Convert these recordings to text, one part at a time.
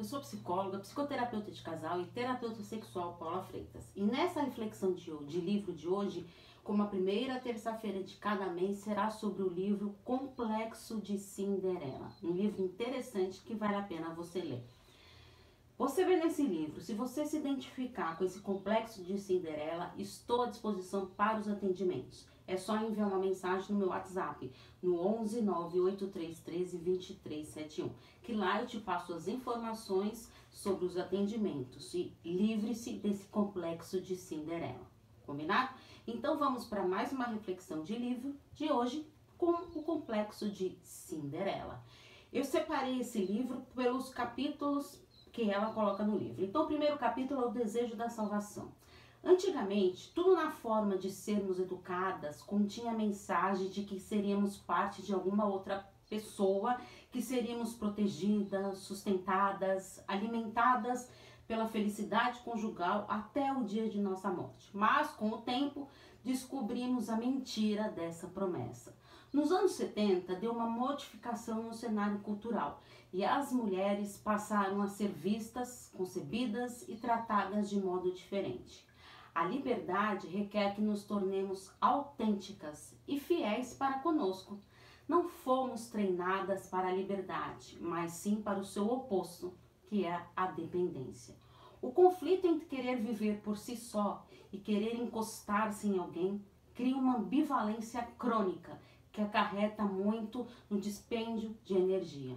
Eu sou psicóloga, psicoterapeuta de casal e terapeuta sexual Paula Freitas. E nessa reflexão de, de livro de hoje, como a primeira terça-feira de cada mês, será sobre o livro Complexo de Cinderela. Um livro interessante que vale a pena você ler. Você vê nesse livro, se você se identificar com esse complexo de Cinderela, estou à disposição para os atendimentos é só enviar uma mensagem no meu WhatsApp, no 11 98313 2371, que lá eu te passo as informações sobre os atendimentos e livre-se desse complexo de Cinderela. Combinado? Então vamos para mais uma reflexão de livro de hoje com o complexo de Cinderela. Eu separei esse livro pelos capítulos que ela coloca no livro. Então, o primeiro capítulo é o desejo da salvação. Antigamente, tudo na forma de sermos educadas continha a mensagem de que seríamos parte de alguma outra pessoa, que seríamos protegidas, sustentadas, alimentadas pela felicidade conjugal até o dia de nossa morte. Mas, com o tempo, descobrimos a mentira dessa promessa. Nos anos 70, deu uma modificação no cenário cultural e as mulheres passaram a ser vistas, concebidas e tratadas de modo diferente. A liberdade requer que nos tornemos autênticas e fiéis para conosco. Não fomos treinadas para a liberdade, mas sim para o seu oposto, que é a dependência. O conflito entre querer viver por si só e querer encostar-se em alguém cria uma ambivalência crônica que acarreta muito no dispêndio de energia.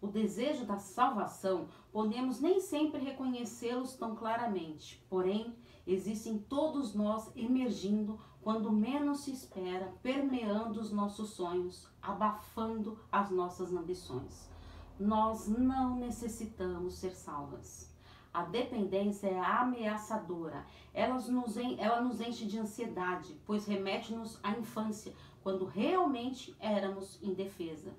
O desejo da salvação podemos nem sempre reconhecê-los tão claramente, porém existem todos nós emergindo quando menos se espera, permeando os nossos sonhos, abafando as nossas ambições. Nós não necessitamos ser salvas. A dependência é ameaçadora. Ela nos, ela nos enche de ansiedade, pois remete-nos à infância, quando realmente éramos indefesa.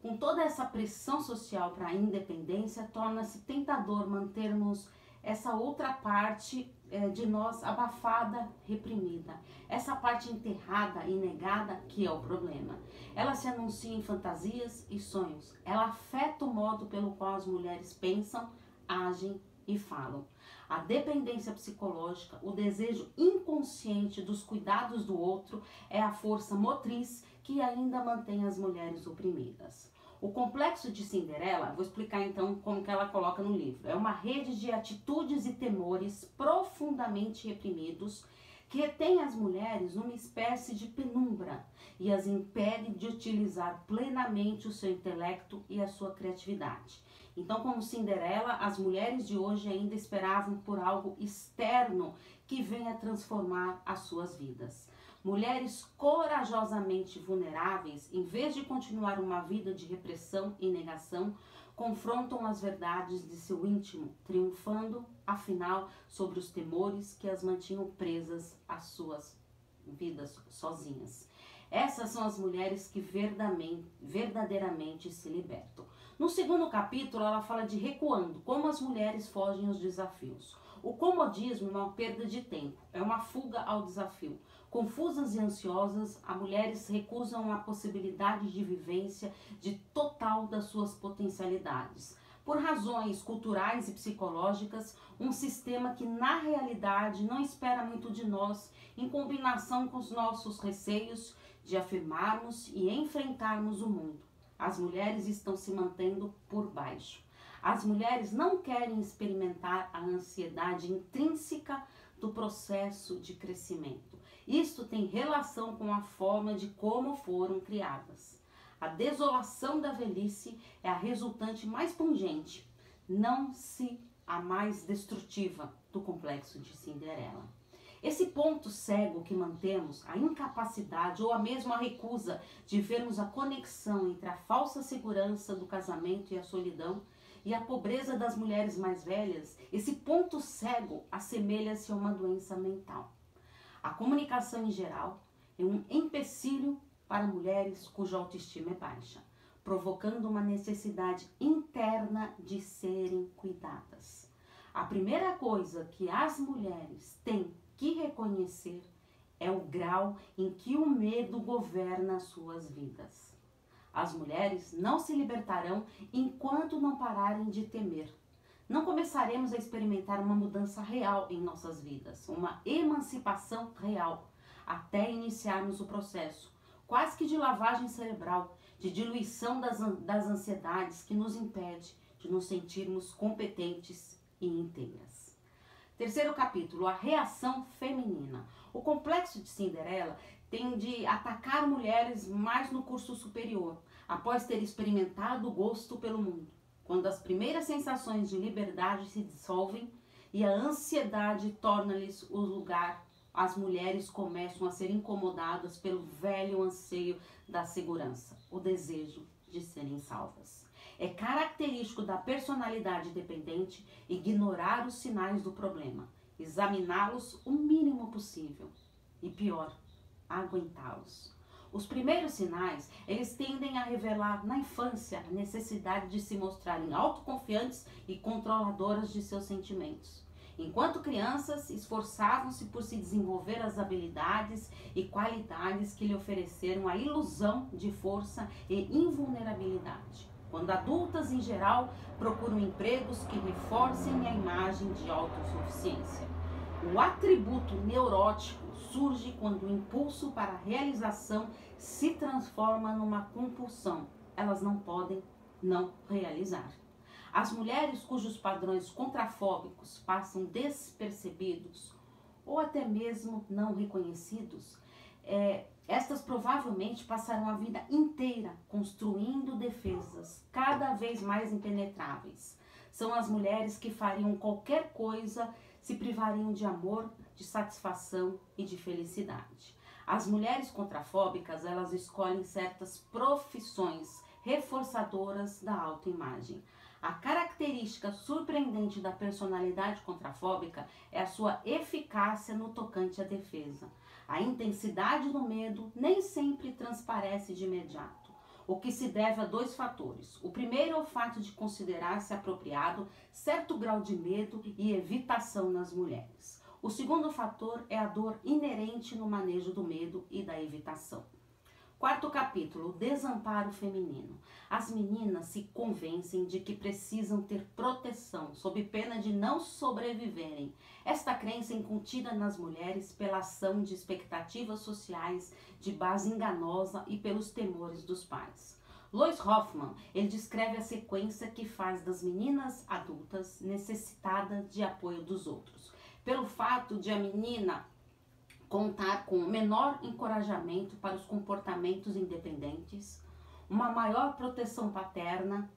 Com toda essa pressão social para a independência, torna-se tentador mantermos essa outra parte é, de nós abafada, reprimida. Essa parte enterrada e negada que é o problema. Ela se anuncia em fantasias e sonhos. Ela afeta o modo pelo qual as mulheres pensam, agem e falam. A dependência psicológica, o desejo inconsciente dos cuidados do outro é a força motriz que ainda mantém as mulheres oprimidas. O complexo de Cinderela, vou explicar então como que ela coloca no livro. É uma rede de atitudes e temores profundamente reprimidos que retém as mulheres numa espécie de penumbra e as impede de utilizar plenamente o seu intelecto e a sua criatividade. Então, como Cinderela, as mulheres de hoje ainda esperavam por algo externo que venha transformar as suas vidas. Mulheres corajosamente vulneráveis, em vez de continuar uma vida de repressão e negação, confrontam as verdades de seu íntimo, triunfando, afinal, sobre os temores que as mantinham presas às suas vidas sozinhas. Essas são as mulheres que verdadeiramente se libertam. No segundo capítulo, ela fala de recuando, como as mulheres fogem aos desafios. O comodismo é uma perda de tempo, é uma fuga ao desafio. Confusas e ansiosas, as mulheres recusam a possibilidade de vivência de total das suas potencialidades. Por razões culturais e psicológicas, um sistema que na realidade não espera muito de nós, em combinação com os nossos receios de afirmarmos e enfrentarmos o mundo. As mulheres estão se mantendo por baixo. As mulheres não querem experimentar a ansiedade intrínseca do processo de crescimento. Isto tem relação com a forma de como foram criadas. A desolação da velhice é a resultante mais pungente, não se a mais destrutiva do complexo de Cinderela. Esse ponto cego que mantemos, a incapacidade ou a mesma recusa de vermos a conexão entre a falsa segurança do casamento e a solidão e a pobreza das mulheres mais velhas, esse ponto cego assemelha-se a uma doença mental. A comunicação em geral é um empecilho para mulheres cuja autoestima é baixa, provocando uma necessidade interna de serem cuidadas. A primeira coisa que as mulheres têm que reconhecer é o grau em que o medo governa suas vidas. As mulheres não se libertarão enquanto não pararem de temer. Não começaremos a experimentar uma mudança real em nossas vidas, uma emancipação real, até iniciarmos o processo, quase que de lavagem cerebral, de diluição das, das ansiedades que nos impede de nos sentirmos competentes e inteiras. Terceiro capítulo, a reação feminina. O complexo de Cinderela tem de atacar mulheres mais no curso superior, após ter experimentado o gosto pelo mundo. Quando as primeiras sensações de liberdade se dissolvem e a ansiedade torna-lhes o lugar, as mulheres começam a ser incomodadas pelo velho anseio da segurança, o desejo de serem salvas. É característico da personalidade dependente ignorar os sinais do problema, examiná-los o mínimo possível e pior, aguentá-los. Os primeiros sinais, eles tendem a revelar na infância a necessidade de se mostrarem autoconfiantes e controladoras de seus sentimentos. Enquanto crianças, esforçavam-se por se desenvolver as habilidades e qualidades que lhe ofereceram a ilusão de força e invulnerabilidade. Quando adultas, em geral, procuram empregos que reforcem a imagem de autossuficiência. O atributo neurótico surge quando o impulso para a realização se transforma numa compulsão. Elas não podem não realizar. As mulheres cujos padrões contrafóbicos passam despercebidos ou até mesmo não reconhecidos, é, estas provavelmente passarão a vida inteira construindo defesas cada vez mais impenetráveis. São as mulheres que fariam qualquer coisa se privariam de amor, de satisfação e de felicidade. As mulheres contrafóbicas, elas escolhem certas profissões reforçadoras da autoimagem. A característica surpreendente da personalidade contrafóbica é a sua eficácia no tocante à defesa. A intensidade do medo nem sempre transparece de imediato, o que se deve a dois fatores. O primeiro é o fato de considerar-se apropriado certo grau de medo e evitação nas mulheres. O segundo fator é a dor inerente no manejo do medo e da evitação. Quarto capítulo, desamparo feminino. As meninas se convencem de que precisam ter proteção, sob pena de não sobreviverem. Esta crença é incuntida nas mulheres pela ação de expectativas sociais de base enganosa e pelos temores dos pais. Lois Hoffman, ele descreve a sequência que faz das meninas adultas necessitadas de apoio dos outros. Pelo fato de a menina contar com menor encorajamento para os comportamentos independentes, uma maior proteção paterna,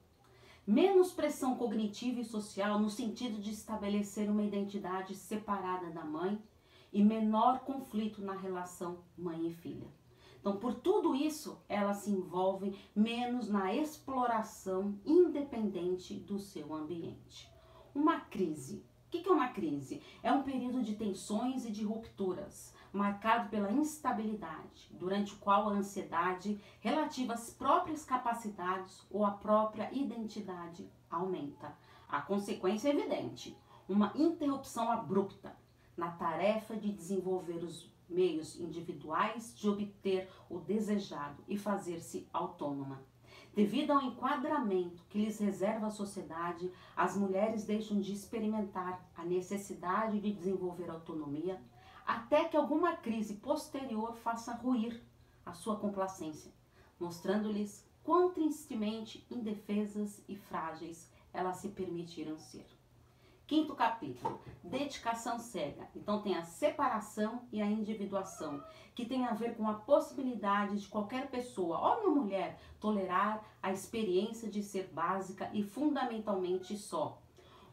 menos pressão cognitiva e social no sentido de estabelecer uma identidade separada da mãe e menor conflito na relação mãe e filha. Então, por tudo isso, elas se envolvem menos na exploração independente do seu ambiente. Uma crise. O que é uma crise? É um período de tensões e de rupturas marcado pela instabilidade, durante o qual a ansiedade relativa às próprias capacidades ou à própria identidade aumenta. A consequência é evidente: uma interrupção abrupta na tarefa de desenvolver os meios individuais de obter o desejado e fazer-se autônoma. Devido ao enquadramento que lhes reserva a sociedade, as mulheres deixam de experimentar a necessidade de desenvolver autonomia, até que alguma crise posterior faça ruir a sua complacência, mostrando-lhes quão tristemente indefesas e frágeis elas se permitiram ser. Quinto capítulo, dedicação cega. Então tem a separação e a individuação, que tem a ver com a possibilidade de qualquer pessoa, homem ou mulher, tolerar a experiência de ser básica e fundamentalmente só.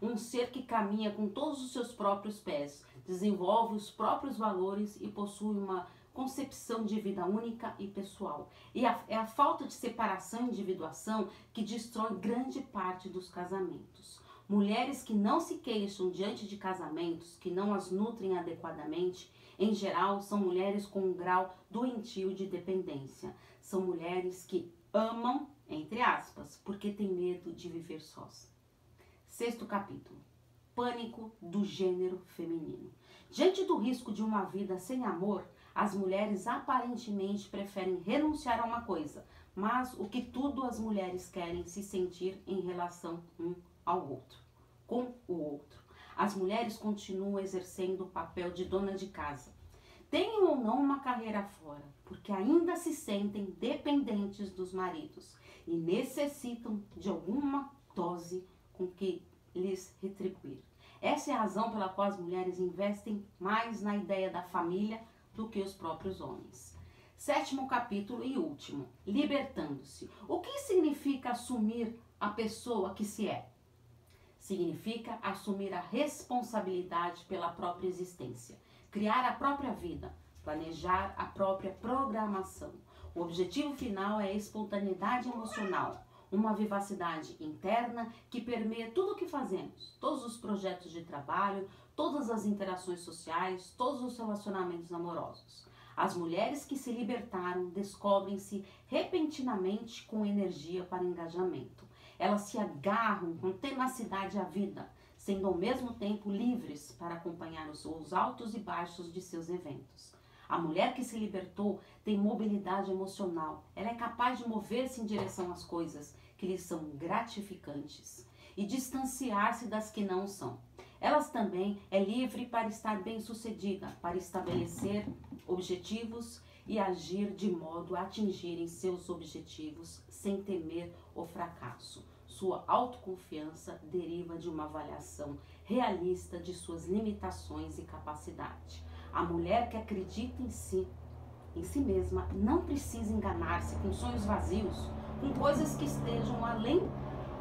Um ser que caminha com todos os seus próprios pés, desenvolve os próprios valores e possui uma concepção de vida única e pessoal. E a, é a falta de separação e individuação que destrói grande parte dos casamentos. Mulheres que não se queixam diante de casamentos que não as nutrem adequadamente, em geral, são mulheres com um grau doentio de dependência. São mulheres que amam, entre aspas, porque têm medo de viver sós. Sexto capítulo pânico do gênero feminino. Diante do risco de uma vida sem amor, as mulheres aparentemente preferem renunciar a uma coisa, mas o que tudo as mulheres querem se sentir em relação um ao outro, com o outro. As mulheres continuam exercendo o papel de dona de casa. Tenham ou não uma carreira fora, porque ainda se sentem dependentes dos maridos e necessitam de alguma dose com que lhes retribuir. Essa é a razão pela qual as mulheres investem mais na ideia da família do que os próprios homens. Sétimo capítulo e último: libertando-se. O que significa assumir a pessoa que se é? Significa assumir a responsabilidade pela própria existência, criar a própria vida, planejar a própria programação. O objetivo final é a espontaneidade emocional, uma vivacidade interna que permeia tudo o que fazemos, todos os projetos de trabalho, todas as interações sociais, todos os relacionamentos amorosos. As mulheres que se libertaram descobrem-se repentinamente com energia para engajamento. Elas se agarram com tenacidade à vida, sendo ao mesmo tempo livres para acompanhar os altos e baixos de seus eventos. A mulher que se libertou tem mobilidade emocional. Ela é capaz de mover-se em direção às coisas que lhe são gratificantes e distanciar-se das que não são. Elas também é livre para estar bem-sucedida, para estabelecer objetivos e agir de modo a atingirem seus objetivos sem temer o fracasso. Sua autoconfiança deriva de uma avaliação realista de suas limitações e capacidade. A mulher que acredita em si, em si mesma, não precisa enganar-se com sonhos vazios, com coisas que estejam além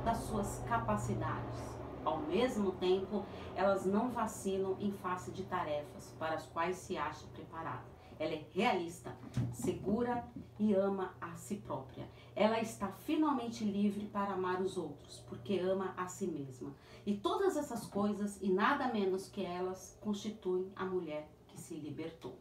das suas capacidades. Ao mesmo tempo, elas não vacilam em face de tarefas para as quais se acha preparada. Ela é realista, segura e ama a si própria. Ela está finalmente livre para amar os outros, porque ama a si mesma. E todas essas coisas, e nada menos que elas, constituem a mulher se libertou.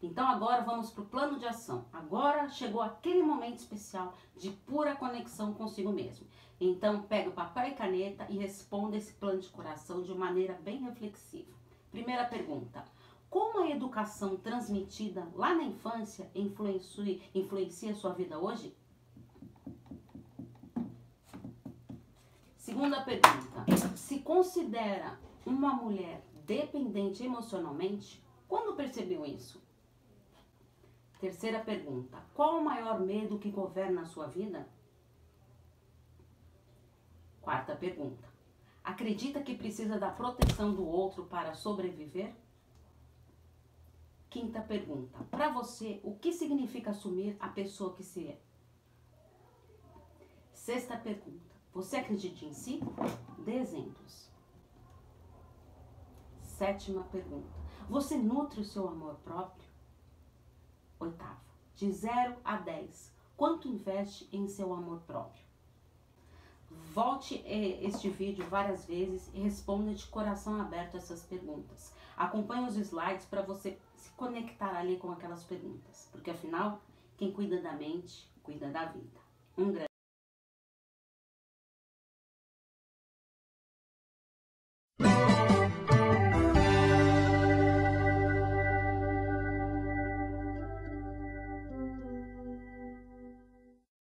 Então agora vamos para o plano de ação. Agora chegou aquele momento especial de pura conexão consigo mesmo. Então pega o papel e caneta e responda esse plano de coração de maneira bem reflexiva. Primeira pergunta: como a educação transmitida lá na infância influencia, influencia sua vida hoje? Segunda pergunta: se considera uma mulher dependente emocionalmente, quando percebeu isso? Terceira pergunta: qual o maior medo que governa a sua vida? Quarta pergunta: acredita que precisa da proteção do outro para sobreviver? Quinta pergunta: para você, o que significa assumir a pessoa que se é? Sexta pergunta: você acredita em si? Dê exemplos. Sétima pergunta: você nutre o seu amor próprio? Oitavo, de 0 a 10, quanto investe em seu amor próprio? Volte eh, este vídeo várias vezes e responda de coração aberto essas perguntas. Acompanhe os slides para você se conectar ali com aquelas perguntas, porque afinal, quem cuida da mente, cuida da vida. Um grande